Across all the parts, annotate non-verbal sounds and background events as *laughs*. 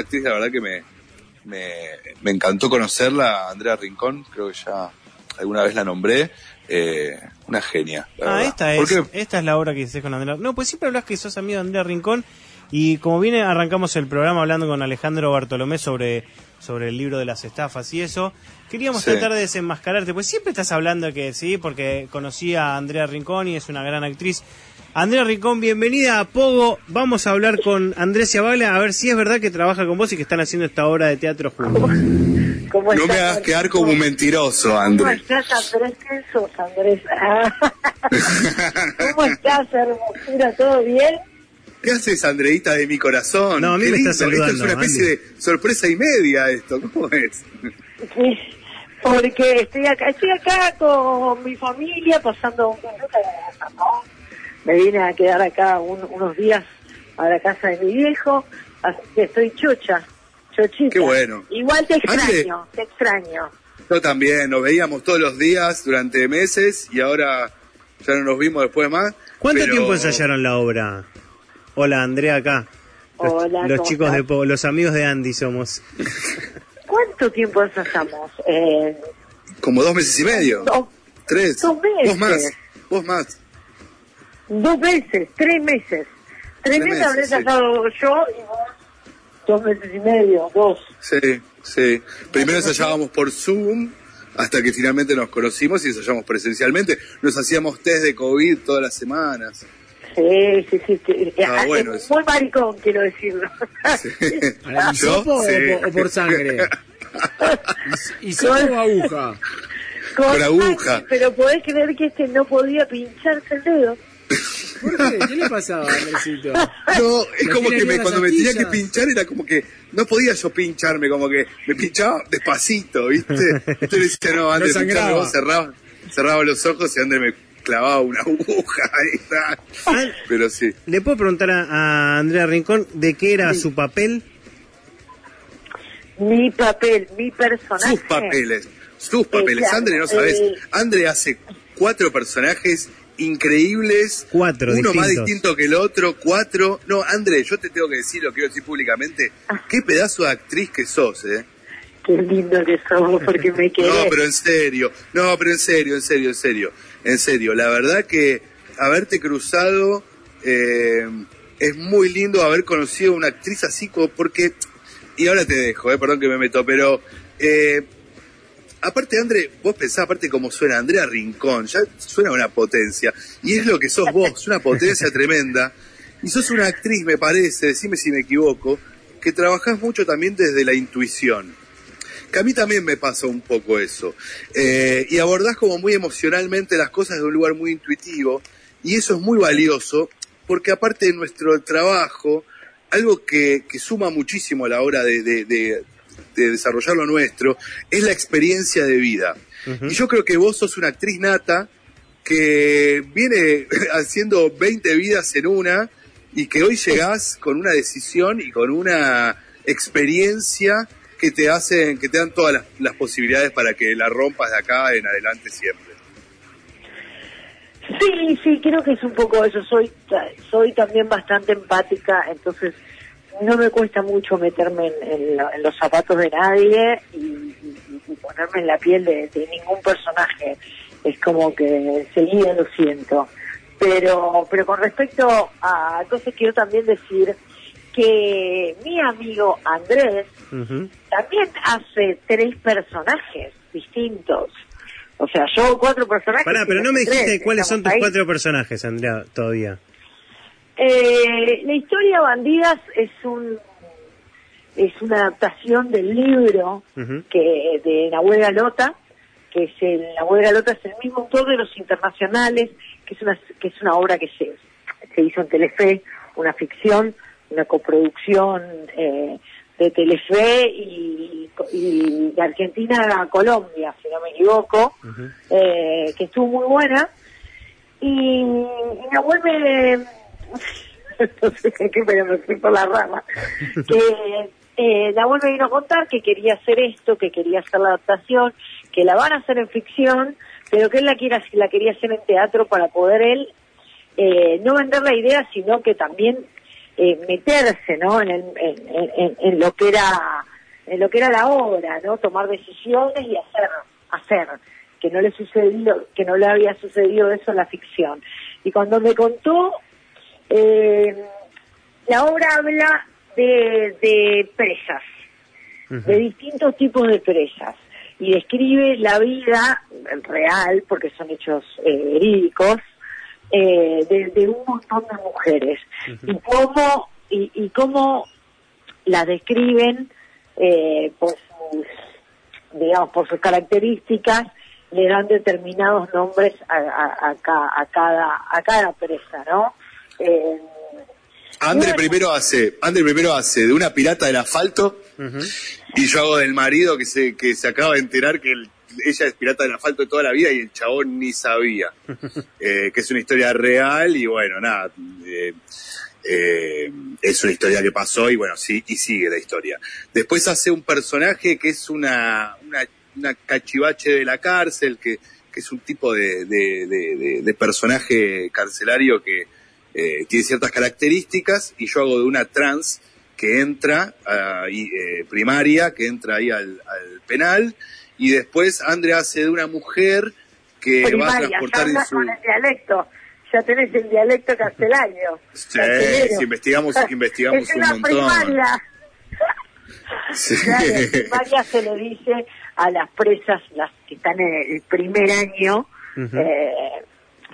actriz, la verdad que me, me, me encantó conocerla, Andrea Rincón, creo que ya alguna vez la nombré. Eh, una genia. la Ah, esta ¿Por es, esta es la obra que hiciste con Andrea. No, pues siempre hablas que sos amigo de Andrea Rincón y como viene arrancamos el programa hablando con Alejandro Bartolomé sobre, sobre el libro de las estafas y eso, queríamos Sí. tratar de desenmascararte, pues siempre estás hablando de que sí, porque conocí a Andrea Rincón y es una gran actriz. Andrea Rincón, bienvenida a Pogo. Vamos a hablar con Andrés Ciabaglia a ver si es verdad que trabaja con vos y que están haciendo esta obra de teatro juntos. ¿Cómo No me estás, hagas quedar como un mentiroso, ¿Cómo Andrés. estás, Andrés? ¿Quién sos, Andrés? Ah. *laughs* ¿Cómo estás, hermosura? ¿Todo bien? ¿Qué haces, Andreita de mi corazón? No, a mí Qué me lindo, está Esto es saludando, una especie Andy. de sorpresa y media esto. ¿Cómo es? Sí, porque estoy acá, estoy acá con mi familia pasando un. Me vine a quedar acá un- unos días a la casa de mi viejo, así que estoy chocha, chochita. Qué bueno. Igual te extraño, te extraño. Yo también, nos veíamos todos los días durante meses y ahora ya no nos vimos después más. ¿Cuánto pero- tiempo ensayaron la obra? Hola, Andrea acá. Los, Hola, los ¿cómo chicos estás? de los amigos de Andy somos. ¿Cuánto tiempo ensayamos? Eh, Como dos meses y medio. dos, Tres. dos meses. Vos más. Vos más. Dos meses, tres meses. Tres, Tres meses habré sí. ensayado yo y vos dos meses y medio, dos. Sí, sí. Primero ensayábamos por Zoom hasta que finalmente nos conocimos y ensayamos presencialmente. Nos hacíamos test de COVID todas las semanas. Sí, sí, sí. sí. Ah, Eh, bueno, es muy maricón, quiero decirlo. Sí. *laughs* ¿A la Yo, hisopo o sí. por- o por sangre? *laughs* ¿Hisopo o aguja? Con aguja. Pero podés creer que este no podía pincharse el dedo. ¿Por qué? ¿Qué le pasaba, Andresito? No, es ¿Lo como que me, cuando me tenía que pinchar era como que no podía yo pincharme, como que me pinchaba despacito, ¿viste? Entonces decía, no, sangraba. vos cerraba, cerraba los ojos y Andrés me clavaba una aguja. *laughs* Ahí está. Pero sí. ¿Le puedo preguntar a, a Andrea Rincón de qué era su papel? Mi papel, mi personaje. Sus papeles, sus papeles. claro, André, no sabes, eh, André hace cuatro personajes increíbles. Cuatro Uno más distinto que el otro, cuatro. No, André, yo te tengo que decir, lo quiero decir públicamente, Ah. qué pedazo de actriz que sos, ¿eh? Qué lindo que somos porque me *laughs* quedé. No, pero en serio, no, pero en serio, en serio, en serio, en serio. La verdad que haberte cruzado eh, es muy lindo haber conocido una actriz así como porque, y ahora te dejo, eh, perdón que me meto, pero eh, aparte André, vos pensás aparte cómo suena Andrea Rincón, ya suena una potencia, y es lo que sos vos, una potencia tremenda, y sos una actriz, me parece, decime si me equivoco, que trabajás mucho también desde la intuición. Que a mí también me pasa un poco eso. Eh, y abordás como muy emocionalmente las cosas de un lugar muy intuitivo, y eso es muy valioso, porque aparte de nuestro trabajo, algo que, suma muchísimo a la hora de- de desarrollar lo nuestro, es la experiencia de vida. Y yo creo que vos sos una actriz nata que viene *laughs* haciendo 20 vidas en una y que hoy llegás con una decisión y con una experiencia que te hacen, que te dan todas las, las posibilidades para que la rompas de acá en adelante siempre. Sí, sí, creo que es un poco eso. Soy, soy también bastante empática, entonces no me cuesta mucho meterme en, en en los zapatos de nadie y, y- y ponerme en la piel de, de ningún personaje. Es como que enseguida lo siento. Pero, pero con respecto a, entonces quiero también decir que mi amigo Andrés también hace tres personajes distintos. O sea, yo cuatro personajes. Pará, pero no me tres, dijiste cuáles son tus ahí. cuatro personajes, Andrea, todavía. Eh, la historia Bandidas es un es una adaptación del libro que de Nahuel Galota, que es el Nahuel Galota es el mismo autor de Los Internacionales, que es una que es una obra que se, se hizo en Telefe, una ficción, una coproducción eh, de Telefe y, y de Argentina a Colombia, si no me equivoco, eh, que estuvo muy buena. Y, y Nahuel me... *laughs* qué, pero me fui por la rama. *laughs* Que eh, Nahuel me vino a contar que quería hacer esto, que quería hacer la adaptación, que la van a hacer en ficción, pero que él la, quiera, la quería hacer en teatro para poder él eh, no vender la idea, sino que también eh, meterse, ¿no? En, en, en, lo que era en lo que era la obra, ¿no? Tomar decisiones y hacer, hacer que no le sucedió, que no le había sucedido eso en la ficción. Y cuando me contó, eh, la obra habla de, de presas, de distintos tipos de presas, y describe la vida real, porque son hechos eh, verídicos, eh, de, un montón de mujeres, y cómo, y, y cómo la describen eh, por sus, digamos, por sus características, le dan determinados nombres a, a, cada a cada presa, ¿no? Eh, André primero hace, André primero hace de una pirata del asfalto y yo hago del marido que se que se acaba de enterar que ella es pirata del asfalto toda la vida y el chabón ni sabía. *laughs* Eh, que es una historia real y bueno nada eh, eh, es una historia que pasó y bueno sí y sigue la historia. Después hace un personaje que es una, una una cachivache de la cárcel, que, que es un tipo de, de, personaje carcelario que eh, tiene ciertas características, y yo hago de una trans que entra, eh, primaria, que entra ahí al, penal, y después Andrea hace de una mujer que va a transportar en su... el dialecto ya tenés el dialecto carcelario. Sí, si investigamos, *laughs* investigamos un montón. Primaria. Sí. *laughs* primaria se le dice a las presas, las que están en el primer año, eh,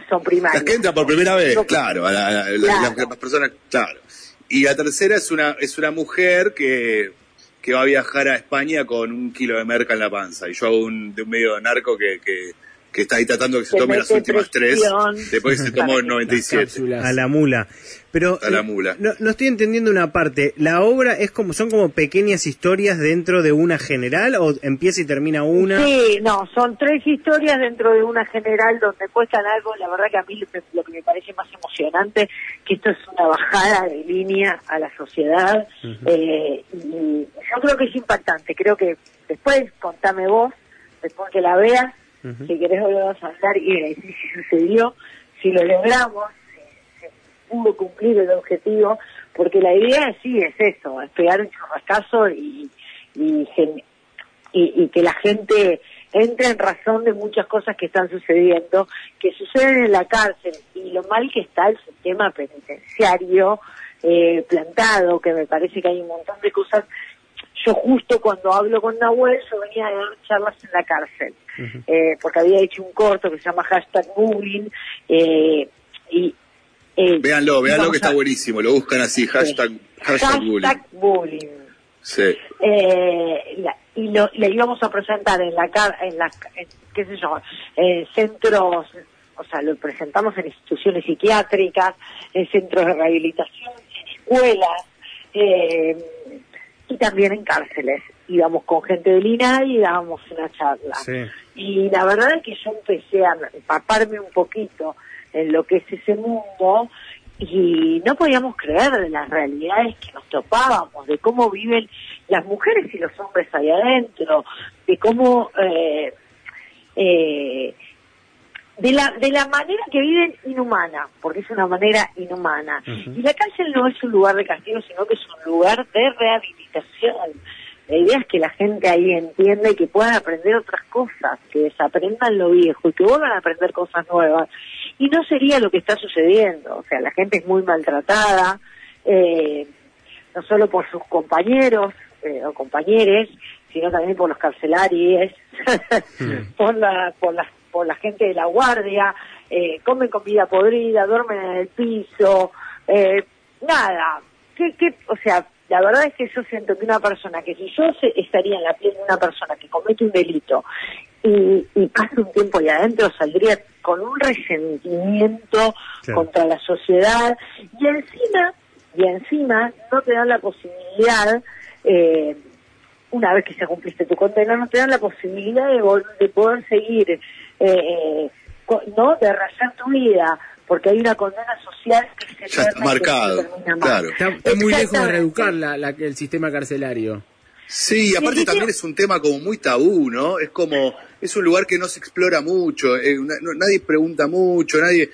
son primarias. Las que entran por primera vez, claro, a las personas, claro. Y la tercera es una, es una mujer que, que va a viajar a España con un kilo de merca en la panza. Y yo hago un, de un medio narco que, que que está ahí tratando que se tome las últimas tres, después se tomó el 97. A la mula. Pero a la mula. No, no, estoy entendiendo una parte. ¿La obra es como son como pequeñas historias dentro de una general o empieza y termina una? Sí, no, son tres historias dentro de una general donde cuestan algo. La verdad que a mí lo que me parece más emocionante que esto es una bajada de línea a la sociedad. eh, y yo creo que es impactante. Creo que después, contame vos, después que la veas, si querés volvemos a hablar y si sucedió, si lo logramos, si, pudo cumplir el objetivo, porque la idea sí es eso, es pegar un churrascazo y, y, que la gente entre en razón de muchas cosas que están sucediendo, que suceden en la cárcel y lo mal que está el sistema penitenciario eh, plantado, que me parece que hay un montón de cosas yo justo cuando hablo con Nahuel, yo venía a dar charlas en la cárcel, eh, porque había hecho un corto que se llama hashtag bullying, eh, y... Eh, véanlo, véanlo que está buenísimo, lo buscan así, hashtag, hashtag, bullying. Sí. Eh, y lo, le íbamos a presentar en la, en la qué sé yo, en centros, o sea, lo presentamos en instituciones psiquiátricas, en centros de rehabilitación, en escuelas, eh, y también en cárceles. Íbamos con gente del INAI y dábamos una charla. Y la verdad es que yo empecé a empaparme un poquito en lo que es ese mundo y no podíamos creer de las realidades que nos topábamos, de cómo viven las mujeres y los hombres ahí adentro, de cómo eh, eh, de la, de la manera que viven inhumana, porque es una manera inhumana. Y la cárcel no es un lugar de castigo, sino que es un lugar de rehabilitación. La idea es que la gente ahí entienda y que puedan aprender otras cosas, que desaprendan lo viejo y que vuelvan a aprender cosas nuevas. Y no sería lo que está sucediendo. O sea, la gente es muy maltratada, eh, no solo por sus compañeros eh, o compañeros, sino también por los carcelarios, *laughs* por, la, por las por la gente de la guardia, eh, comen comida podrida, duermen en el piso, eh, nada. ¿Qué, qué, o sea, la verdad es que yo siento que una persona que si yo estaría en la piel de una persona que comete un delito y, y pasa un tiempo ahí adentro, saldría con un resentimiento contra la sociedad y encima, y encima no te dan la posibilidad eh, una vez que se cumpliste tu condena, no te dan la posibilidad de, de poder seguir eh, ¿no? de rayar tu vida, porque hay una condena social que se ya está marcado, claro. Está, muy lejos de reeducar la, el sistema carcelario. Sí, aparte también es un tema como muy tabú, ¿no? Es como, es un lugar que no se explora mucho, eh, nadie pregunta mucho, nadie,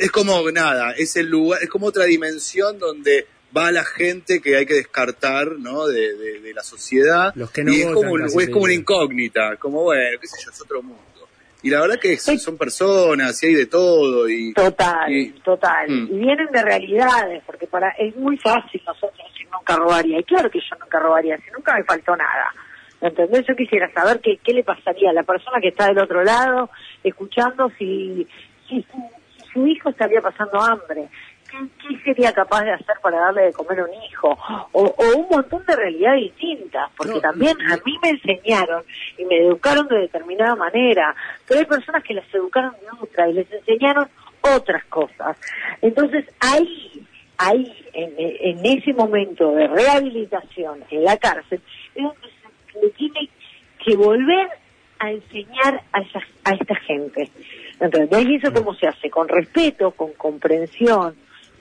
es como nada, es el lugar, es como otra dimensión donde va la gente que hay que descartar, ¿no? De, de, la sociedad. Los que no y es como, es como una incógnita, como bueno, qué sé yo, es otro mundo. Y la verdad que son personas y hay de todo. y Total, total. Mm. Y vienen de realidades, porque para es muy fácil nosotros decir nunca robaría. Y claro que yo nunca robaría, si nunca me faltó nada. ¿Entendés? Yo quisiera saber qué, qué le pasaría a la persona que está del otro lado, escuchando si, si, su hijo estaría pasando hambre. ¿Qué, sería capaz de hacer para darle de comer a un hijo? O, un montón de realidades distintas, porque también a mí me enseñaron y me educaron de determinada manera, pero hay personas que las educaron de otra y les enseñaron otras cosas. Entonces ahí, ahí, en, en ese momento de rehabilitación en la cárcel, es donde le tiene que volver a enseñar a, a esta gente. Entonces, ¿y eso cómo se hace? Con respeto, con comprensión,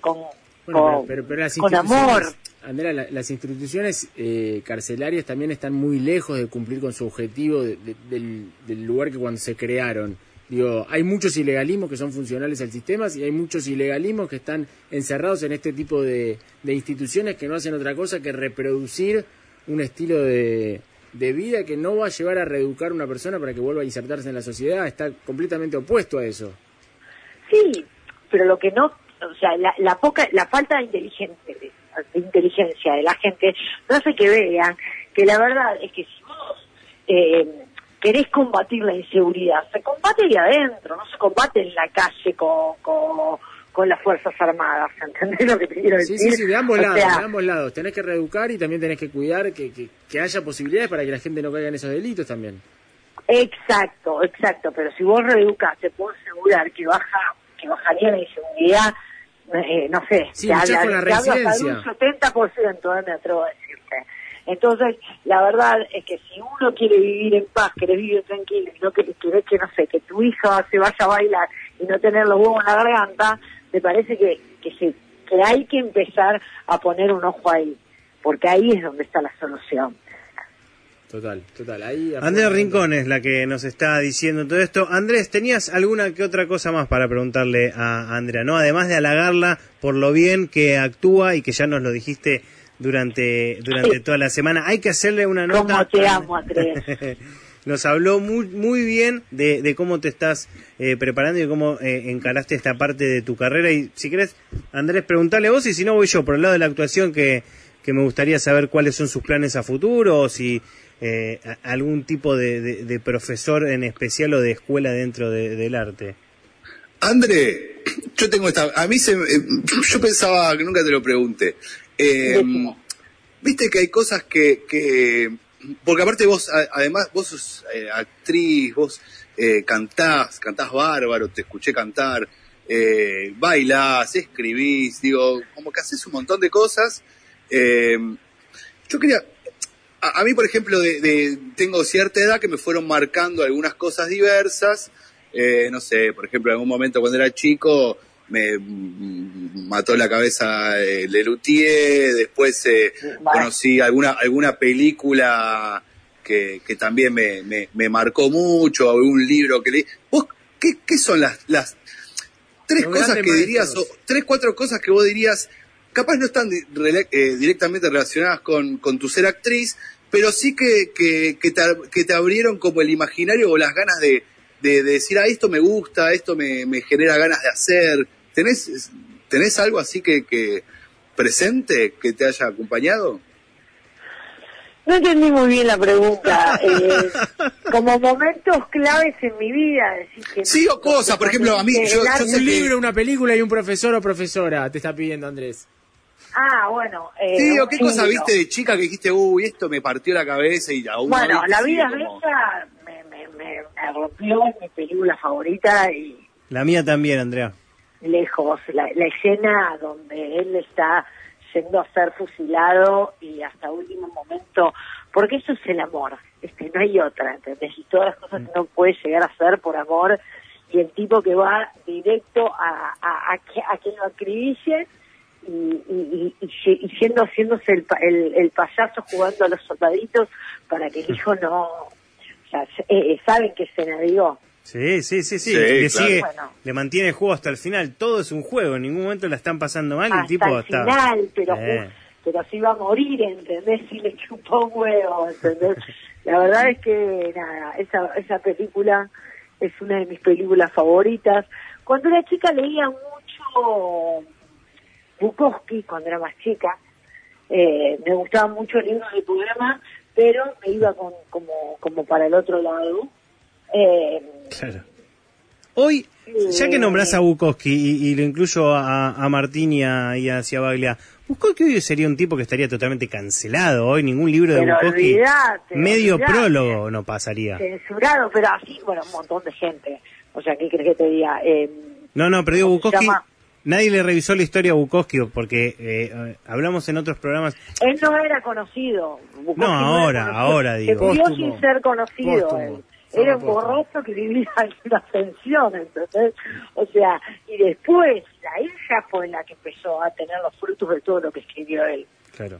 con, con, amor. Andrea, las instituciones eh, carcelarias también están muy lejos de cumplir con su objetivo del, lugar que cuando se crearon. Digo, hay muchos ilegalismos que son funcionales al sistema y hay muchos ilegalismos que están encerrados en este tipo de instituciones que no hacen otra cosa que reproducir un estilo de, de vida que no va a llevar a reeducar a una persona para que vuelva a insertarse en la sociedad, está completamente opuesto a eso. Sí, pero lo que no, o sea, la, poca, la falta de inteligencia, de, inteligencia de la gente no hace que vean que la verdad es que si vos eh, querés combatir la inseguridad, se combate ahí adentro, no se combate en la calle con con las Fuerzas Armadas, *laughs* ¿entendés lo que te quiero decir? Sí, sí, sí, de ambos lados, de ambos lados. Tenés que reeducar y también tenés que cuidar que, que, haya posibilidades para que la gente no caiga en esos delitos también. Exacto, exacto, pero si vos reeducás, te puedo asegurar que baja que bajaría la inseguridad, eh, no sé, sí, te habla, con la te un 70%, eh, me atrevo a decirte. Entonces, la verdad es que si uno quiere vivir en paz, quiere vivir tranquilo y no que, querés que, no sé, que tu hija se vaya a bailar y no tener los huevos en la garganta, me parece que, que, que hay que empezar a poner un ojo ahí, porque ahí es donde está la solución. Total, total. Ahí Andrea Rincón es la que nos está diciendo todo esto. Andrés, ¿tenías alguna que otra cosa más para preguntarle a Andrea? ¿no? Además de halagarla por lo bien que actúa y que ya nos lo dijiste durante durante toda la semana, hay que hacerle una nota. ¿Cómo te amo, Andrés? *laughs* nos habló muy, muy bien de, cómo te estás eh, preparando y cómo eh, encaraste esta parte de tu carrera. Y si querés, Andrés, preguntarle a vos y si no voy yo por el lado de la actuación que, que me gustaría saber cuáles son sus planes a futuro o si eh, algún tipo de, profesor en especial o de escuela dentro del arte. André, yo tengo esta... A mí se, yo pensaba que nunca te lo pregunté. Viste que hay cosas que, que porque aparte vos, además, vos sos eh, actriz, vos eh, cantás, cantás bárbaro, te escuché cantar, eh, bailás, escribís, digo, como que haces un montón de cosas. Eh, yo quería, a, mí por ejemplo, de, tengo cierta edad que me fueron marcando algunas cosas diversas, no sé, por ejemplo, en algún momento cuando era chico, me mató la cabeza el Lelutier, después eh, conocí alguna, alguna película que, que también me, me, marcó mucho, un libro que leí. ¿Vos qué, qué son las, las tres cosas que dirías, o tres, cuatro cosas que vos dirías, capaz no están eh, directamente relacionadas con, con tu ser actriz, pero sí que, que, que, te, que te abrieron como el imaginario o las ganas de, de, decir, ah, esto me gusta, esto me, me genera ganas de hacer. ¿Tenés, tenés algo así que, que presente que te haya acompañado? No entendí muy bien la pregunta. *laughs* Eh, como momentos claves en mi vida. Decir que sí, o cosas, por ejemplo, a mí. Yo, un libro, una película y un profesor o profesora te está pidiendo Andrés. Ah, bueno. Eh, sí, o qué cosa viste de chica que dijiste, uy, esto me partió la cabeza y aún. Bueno, La vida es bella me, rompió, es mi película favorita y... La mía también, Andrea. Lejos, la, escena donde él está yendo a ser fusilado y hasta último momento, porque eso es el amor, este, no hay otra, ¿entendés? Y todas las cosas que no puede llegar a hacer por amor y el tipo que va directo a, a, que, a que lo acribille y, y, y, yendo haciéndose el, el, el, payaso jugando a los soldaditos para que el hijo no, eh, eh, saben que se navegó, Sí, sí, sí, sí. Sí, le, claro. sigue, Bueno. le mantiene el juego hasta el final. Todo es un juego. En ningún momento la están pasando mal. y el hasta tipo el está. final, pero, Eh. pero se iba a morir, ¿entendés? Si le chupó un huevo, ¿entendés? La verdad es que, nada, esa, esa película es una de mis películas favoritas. Cuando era chica leía mucho Bukowski, cuando era más chica. Eh, me gustaban mucho libros de poema, pero me iba con, como, como para el otro lado. Eh, Claro. Hoy, ya que nombrás a Bukowski y, y lo incluyo a, a Martín y a, y a Ciabaglia, Bukowski hoy sería un tipo que estaría totalmente cancelado. Hoy ningún libro de Pero Bukowski, olvidate, medio olvidate. prólogo no pasaría. censurado, pero así, bueno, un montón de gente. O sea, ¿qué crees que te diga? Eh, No, no, pero digo, ¿Cómo se Bukowski, llama? Nadie le revisó la historia a Bukowski porque eh, hablamos en otros programas. él no era conocido. Bukowski No, ahora, conocido. ahora digo. Se murió sin ser conocido. Póstumo. él. Era un borracho que vivía en una pensión, ¿entendés? O sea, y después la hija fue la que empezó a tener los frutos de todo lo que escribió él. Claro.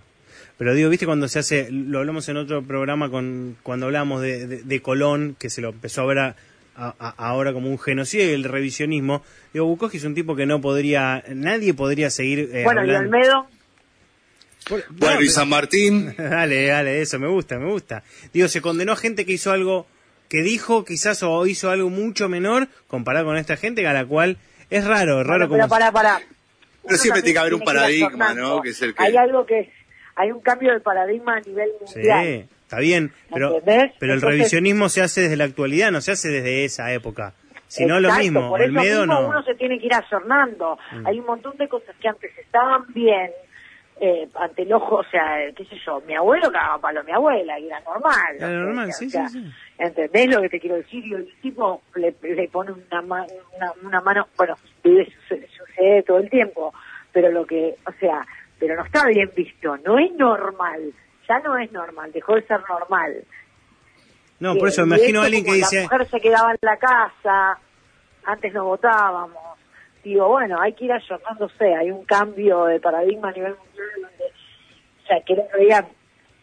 Pero digo, viste cuando se hace, lo hablamos en otro programa con cuando hablamos de, de- de Colón, que se lo empezó a ver a- a- a- ahora como un genocidio y el revisionismo. Digo, Bukowski es un tipo que no podría, nadie podría seguir eh, bueno, y hablando. Olmedo, Por- Bueno, no, y San Martín, *laughs* Dale, dale, eso me gusta, me gusta. Digo, se condenó a gente que hizo algo, que dijo quizás o hizo algo mucho menor comparado con esta gente a la cual es raro, es raro Bueno, como... pero para, para. Pero siempre tiene que haber un paradigma, ¿no? Que es el que- Hay algo que es, hay un cambio de paradigma a nivel mundial. Sí, está bien, pero, ¿Entendés? pero el Entonces- revisionismo se hace desde la actualidad, no se hace desde esa época. Si no, lo mismo, por eso Olmedo mismo no. Mm. uno se tiene que ir ayornando. Hay un montón de cosas que antes estaban bien, eh, ante el ojo, o sea, eh, qué sé yo, mi abuelo cagaba palo a mi abuela, y era normal. Era o sea, normal, o sí, sea, sí, sí. ¿Entendés lo que te quiero decir? Y el tipo le, le pone una, ma- una, una mano, bueno, vive, sucede, sucede todo el tiempo, pero lo que, o sea, pero no está bien visto, no es normal, ya no es normal, dejó de ser normal. No, por eso me imagino a alguien que dice, La mujer se quedaba en la casa, antes no votábamos. Digo, bueno, hay que ir ayornándose, hay un cambio de paradigma a nivel mundial donde, o sea, que el otro día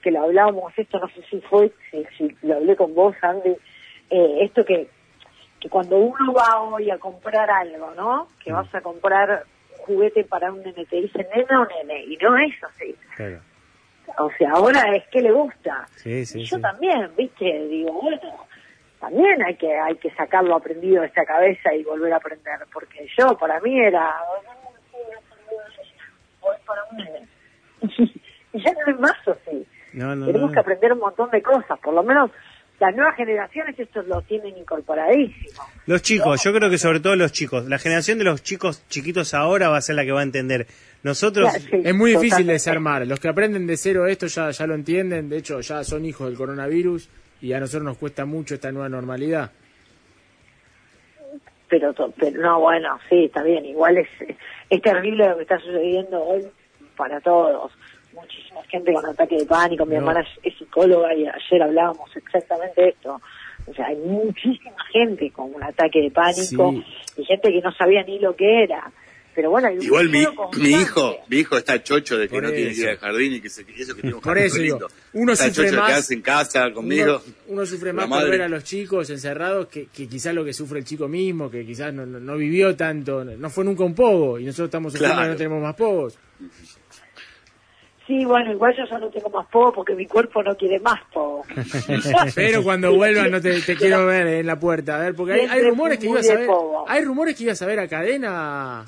que lo hablábamos, esto no sé si fue, si, si lo hablé con vos, Andy, eh, esto que, que cuando uno va hoy a comprar algo, ¿no? Que Mm. vas a comprar juguete para un nene, te dicen nena o nene, y no es así. Claro. O sea, ahora es que le gusta. Sí, sí, y yo sí. también, viste, digo, bueno, también hay que hay que sacarlo aprendido de esta cabeza y volver a aprender, porque yo, para mí era, *laughs* y ya no es más así. No, no, Tenemos no. que aprender un montón de cosas, por lo menos las nuevas generaciones esto lo tienen incorporadísimo. Los chicos, yo creo que sobre todo los chicos, la generación de los chicos chiquitos ahora va a ser la que va a entender. Nosotros, sí, Es muy difícil totalmente. desarmar. Los que aprenden de cero esto ya, ya lo entienden. De hecho, ya son hijos del coronavirus y a nosotros nos cuesta mucho esta nueva normalidad. pero, pero no, bueno, sí, está bien, igual es, es terrible lo que está sucediendo hoy para todos. Muchísima gente con ataque de pánico, mi No. hermana es, es psicóloga y ayer hablábamos exactamente de esto. O sea, hay muchísima gente con un ataque de pánico Sí. y gente que no sabía ni lo que era. Pero bueno, hay un igual mi, mi hijo, mi hijo está chocho de que Por no tiene que ir al jardín y que, se, que eso que tiene un Por jardín eso digo, lindo. uno está sufre chocho de más- quedarse en casa conmigo. Uno, uno sufre más por ver a los chicos encerrados que, que quizás lo que sufre el chico mismo, que quizás no, no, no vivió tanto, no fue nunca un pogo y nosotros estamos sufriendo Claro. y no tenemos más pogos. Sí, bueno, igual yo ya no tengo más poco porque mi cuerpo no quiere más poco. *laughs* Pero cuando vuelvas no te, te quiero ver en la puerta, a ver, porque hay, hay rumores que ibas a ver, pogo. hay rumores que ibas a ver a cadena,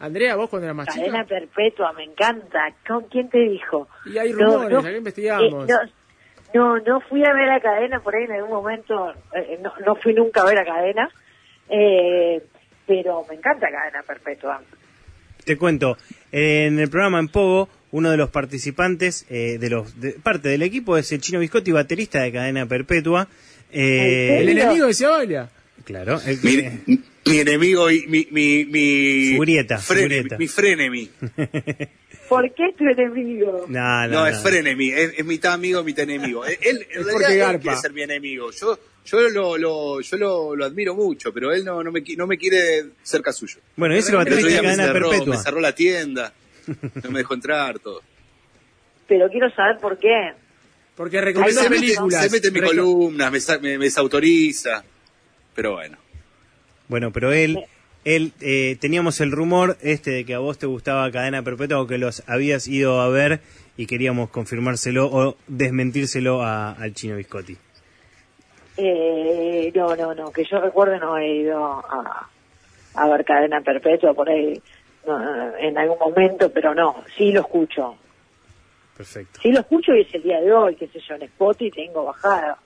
Andrea, vos cuando eras más Cadena chica. perpetua, me encanta. ¿Con quién te dijo? Y hay No, rumores, no, acá investigamos. eh, no, no, no fui a ver a cadena por ahí en algún momento, eh, no, no fui nunca a ver a cadena, eh, pero me encanta cadena perpetua. te cuento, en el programa en Pogo, uno de los participantes, eh, de los de, parte del equipo es el Chino Biscotti, baterista de Cadena Perpetua. Eh, el enemigo de Ciabalia. Claro, el Mi, que- mi enemigo y mi, mi, mi, frene- grieta. mi frenemy. *laughs* ¿Por qué tu enemigo? no, no, No, no. es frenemy, es, es mitad amigo, mitad enemigo. Él, él, en Es realidad, porque él quiere ser mi enemigo. Yo, yo lo, lo, yo lo, lo admiro mucho, pero él no, no, me, qui- no me quiere cerca suyo. Bueno, es baterista de día me Cadena cerró, Perpetua. me cerró la tienda, no me dejó entrar, todo. Pero quiero saber por qué. Porque recomienda se, mete, películas. se mete en mis Reco- me, sa- me, me desautoriza. Pero bueno. Bueno, pero él, él eh, teníamos el rumor este de que a vos te gustaba Cadena Perpetua o que los habías ido a ver y queríamos confirmárselo o desmentírselo a- al chino Biscotti. Eh, no, no, no, que yo recuerde no he ido a, a ver cadena perpetua por ahí no, en algún momento, pero no, sí lo escucho. Perfecto. Sí lo escucho y es el día de hoy, qué sé yo, en Spotify tengo bajado.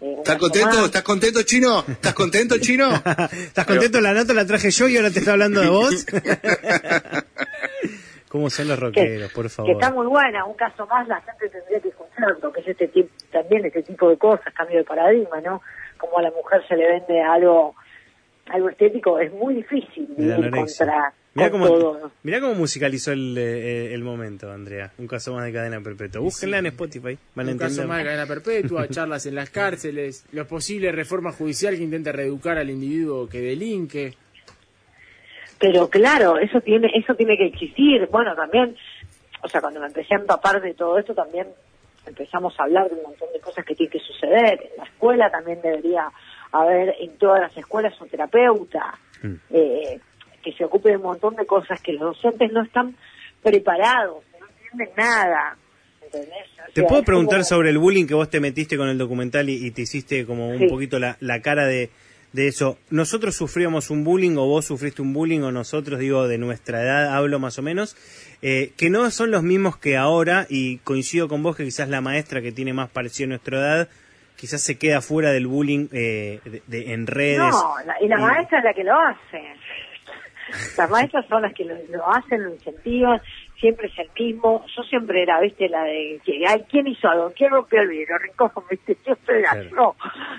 Eh, ¿Estás contento? más. ¿Estás contento, chino? ¿Estás contento, chino? *laughs* ¿Estás contento? La nota la traje yo y ahora te está hablando de vos. *laughs* ¿Cómo son los que, rockeros, por que favor? está muy buena, un caso más la gente tendría que escucharlo, que es este tipo, también este tipo de cosas, cambio de paradigma, ¿no? Como a la mujer se le vende algo algo estético, es muy difícil De contra Mirá cómo, todo. mirá cómo musicalizó el, eh, el momento, Andrea. Un caso más de cadena perpetua. Búsquenla en Spotify. Van a Un caso más de cadena perpetua, *laughs* charlas en las cárceles, los posibles reformas judicial que intenta reeducar al individuo que delinque. Pero claro, eso tiene, eso tiene que existir. Bueno, también, o sea, cuando me empecé a empapar de todo esto, también empezamos a hablar de un montón de cosas que tienen que suceder. En la escuela también debería haber, en todas las escuelas, un terapeuta Mm. eh, que se ocupe de un montón de cosas que los docentes no están preparados, no entienden nada. ¿entendés? O Te puedo preguntar como- sobre el bullying que vos te metiste con el documental y, y te hiciste como un Sí. poquito la, la cara de, de eso. ¿Nosotros sufríamos un bullying o vos sufriste un bullying o nosotros, digo, de nuestra edad, hablo más o menos, eh, que no son los mismos que ahora y coincido con vos que quizás la maestra que tiene más parecido a nuestra edad quizás se queda fuera del bullying eh, de- de- en redes. No, la- y la Y- maestra es la que lo hace. *laughs* Las maestras son las que lo, lo hacen, lo incentivan, siempre es el mismo. Yo siempre era, viste, la de que, ay, ¿quién hizo algo? ¿Quién rompió el vidrio? Rincón, viste, siempre era Claro. yo.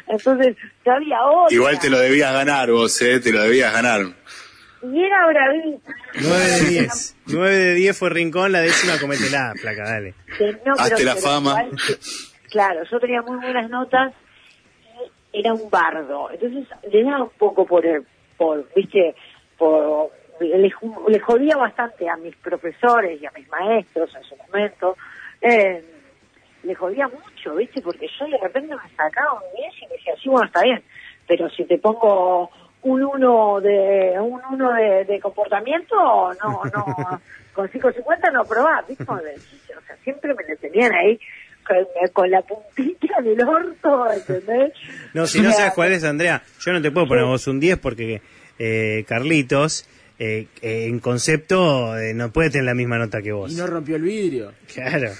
Entonces, no había otra. Igual te lo debías ganar vos, ¿eh? Te lo debías ganar. Y era bravita. 9 de 10. 9 de 10 fue Rincón, la décima cométela, placa, dale. Que no, Hazte pero- la pero fama. igual que- claro, yo tenía muy buenas notas y era un bardo. Entonces le daba un poco por, el- por viste, por le, le jodía bastante a mis profesores y a mis maestros en su momento. Eh, le jodía mucho, ¿viste? Porque yo de repente me sacaba un 10 y me decía, sí, bueno, está bien, pero si te pongo un 1 de un uno de, de comportamiento, no, no, *laughs* con 5.50 no probás, ¿viste? O sea, siempre me lo tenían ahí con, con la puntita del orto, ¿entendés? No, si no O sabes cuál es, Andrea, yo no te puedo poner vos un 10 porque eh, Carlitos, eh, eh, en concepto, eh, no puede tener la misma nota que vos. Y no rompió el vidrio. Claro.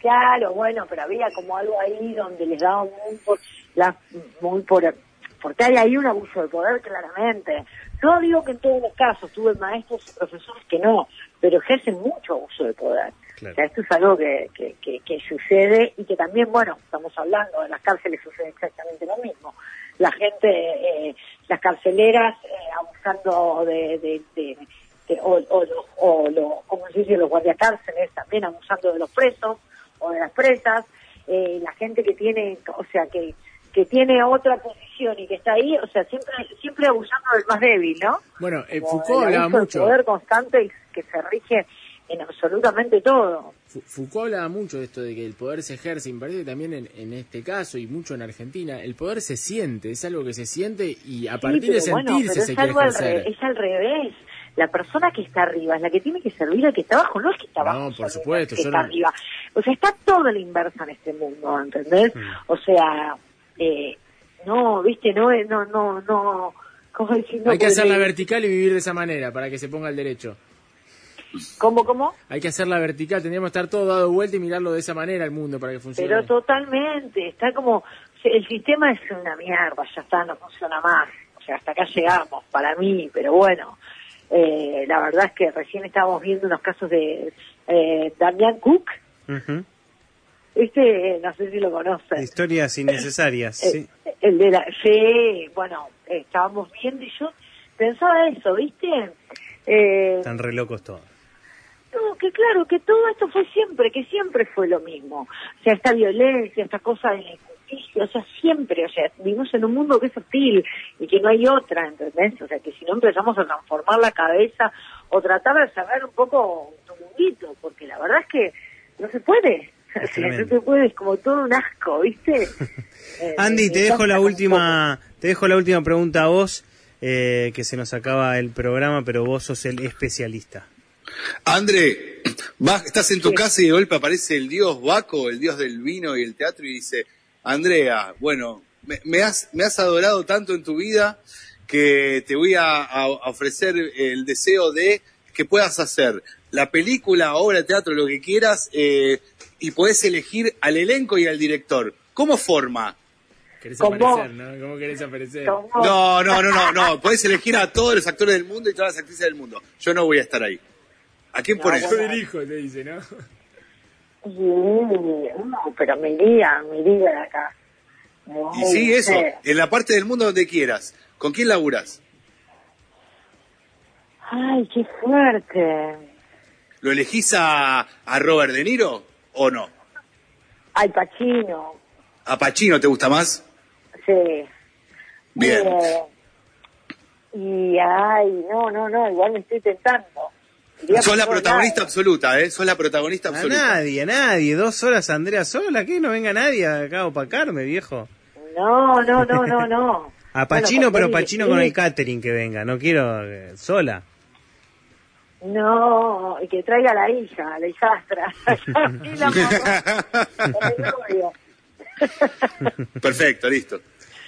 Claro, bueno, pero había como algo ahí donde les daba muy por, la, muy por, porque hay ahí un abuso de poder claramente. No digo que en todos los casos, tuve maestros y profesores que no, pero ejercen mucho abuso de poder. Claro. O sea, esto es algo que, que, que, que sucede y que también, bueno, estamos hablando, en las cárceles sucede exactamente lo mismo. La gente, eh, las carceleras eh, abusando de, de, de- de- o, o, los- o lo- como se dice, los guardiacárceles también abusando de los presos o de las presas, eh, la gente que tiene, o sea, que, que tiene otra posición y que está ahí, o sea, siempre siempre abusando del más débil, ¿no? Bueno, eh, Foucault el hablaba mucho. poder constante que se rige en absolutamente todo. Foucault hablaba mucho de esto de que el poder se ejerce, y me parece que también en, en este caso y mucho en Argentina, el poder se siente, es algo que se siente y a Sí, partir de pero bueno, sentirse pero se es quiere algo al, re- es al revés. La persona que está arriba es la que tiene que servir al que está abajo, no es que está No, abajo. por supuesto, el que yo está no- arriba. O sea, está todo la inversa en este mundo, ¿entendés? Mm. O sea, eh, no, viste, no, no, no, no, ¿cómo decir? No Hay que hacerla vertical y vivir de esa manera para que se ponga el derecho. ¿Cómo, cómo? Hay que hacerla vertical, tendríamos que estar todo dado vuelta y mirarlo de esa manera el mundo para que funcione. Pero totalmente, está como, el sistema es una mierda, ya está, no funciona más. O sea, hasta acá llegamos, para mí, pero bueno, eh, la verdad es que recién estábamos viendo unos casos de eh, Damián Cook, este, no sé si lo conocen. Historias innecesarias, Eh, sí. El de la, sí, bueno, eh, estábamos viendo y yo pensaba eso, ¿viste? Eh, Están re locos todos. Que claro, que todo esto fue siempre, que siempre fue lo mismo. O sea, esta violencia, esta cosa de la injusticia, o sea, siempre, o sea, vivimos en un mundo que es hostil y que no hay otra, ¿entendés? O sea, que si no empezamos a transformar la cabeza o tratar de cerrar un poco tu mundito, porque la verdad es que no se puede. O *laughs* sea, no se puede, es como todo un asco, ¿viste? *laughs* Eh, Andy, te dejo la última, te dejo la última pregunta a vos. eh, que se nos acaba el programa, pero vos sos el especialista. André, *clears throat* vas, estás en tu casa y de golpe aparece el dios Baco, el dios del vino y el teatro, y dice, Andrea, bueno, me, me has, me has adorado tanto en tu vida que te voy a, a ofrecer el deseo de que puedas hacer la película, obra de teatro, lo que quieras, eh, y podés elegir al elenco y al director. ¿Cómo forma? ¿Querés Con aparecer, no? ¿Cómo querés aparecer? No, no, no, no, no. Podés elegir a todos los actores del mundo y todas las actrices del mundo. Yo no voy a estar ahí. ¿A quién No, pones? Yo dirijo, te dice, ¿no? No, pero me iría, me iría de acá. Y sí, no eso, sé. en la parte del mundo donde quieras. ¿Con quién laburas? Ay, qué fuerte. ¿Lo elegís a, a Robert De Niro o no? Ay, Pachino. ¿A Pacino te gusta más? Sí. Bien. Eh, y ay, no, no, no, igual me estoy tentando. Sos la protagonista absoluta, ¿eh? Sos la protagonista A absoluta. nadie, a nadie. Dos horas Andrea sola, que no venga nadie acá a opacarme, viejo. No, no, no, no, no. *laughs* A Pachino, Bueno, pero Pachino con el catering que venga, no quiero eh, sola. No, y que traiga a la hija, a la hijastra. *laughs* y la mamá. *laughs* Perfecto, listo.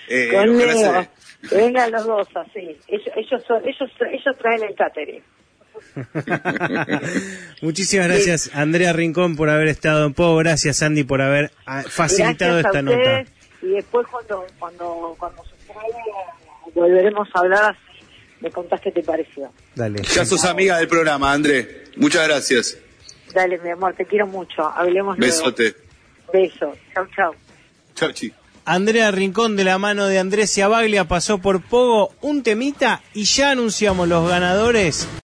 Eh, Con ojalá Leo. se- Que vengan los dos así. Ellos, ellos, son, ellos, ellos traen el catering. *laughs* Muchísimas gracias, Andrea Rincón, por haber estado en Pogo. Gracias, Andy, por haber ah, facilitado Gracias a esta nota. Y después cuando, cuando, cuando se traiga, volveremos a hablar así. Me contás qué te pareció. Dale. Ya sos amiga del programa, André. Muchas gracias. Dale, mi amor, te quiero mucho. Hablemos luego. Besote. Beso. Chau, chau. Chau, chi. Andrea Rincón de la mano de Andrés Baglia pasó por Pogo un temita y ya anunciamos los ganadores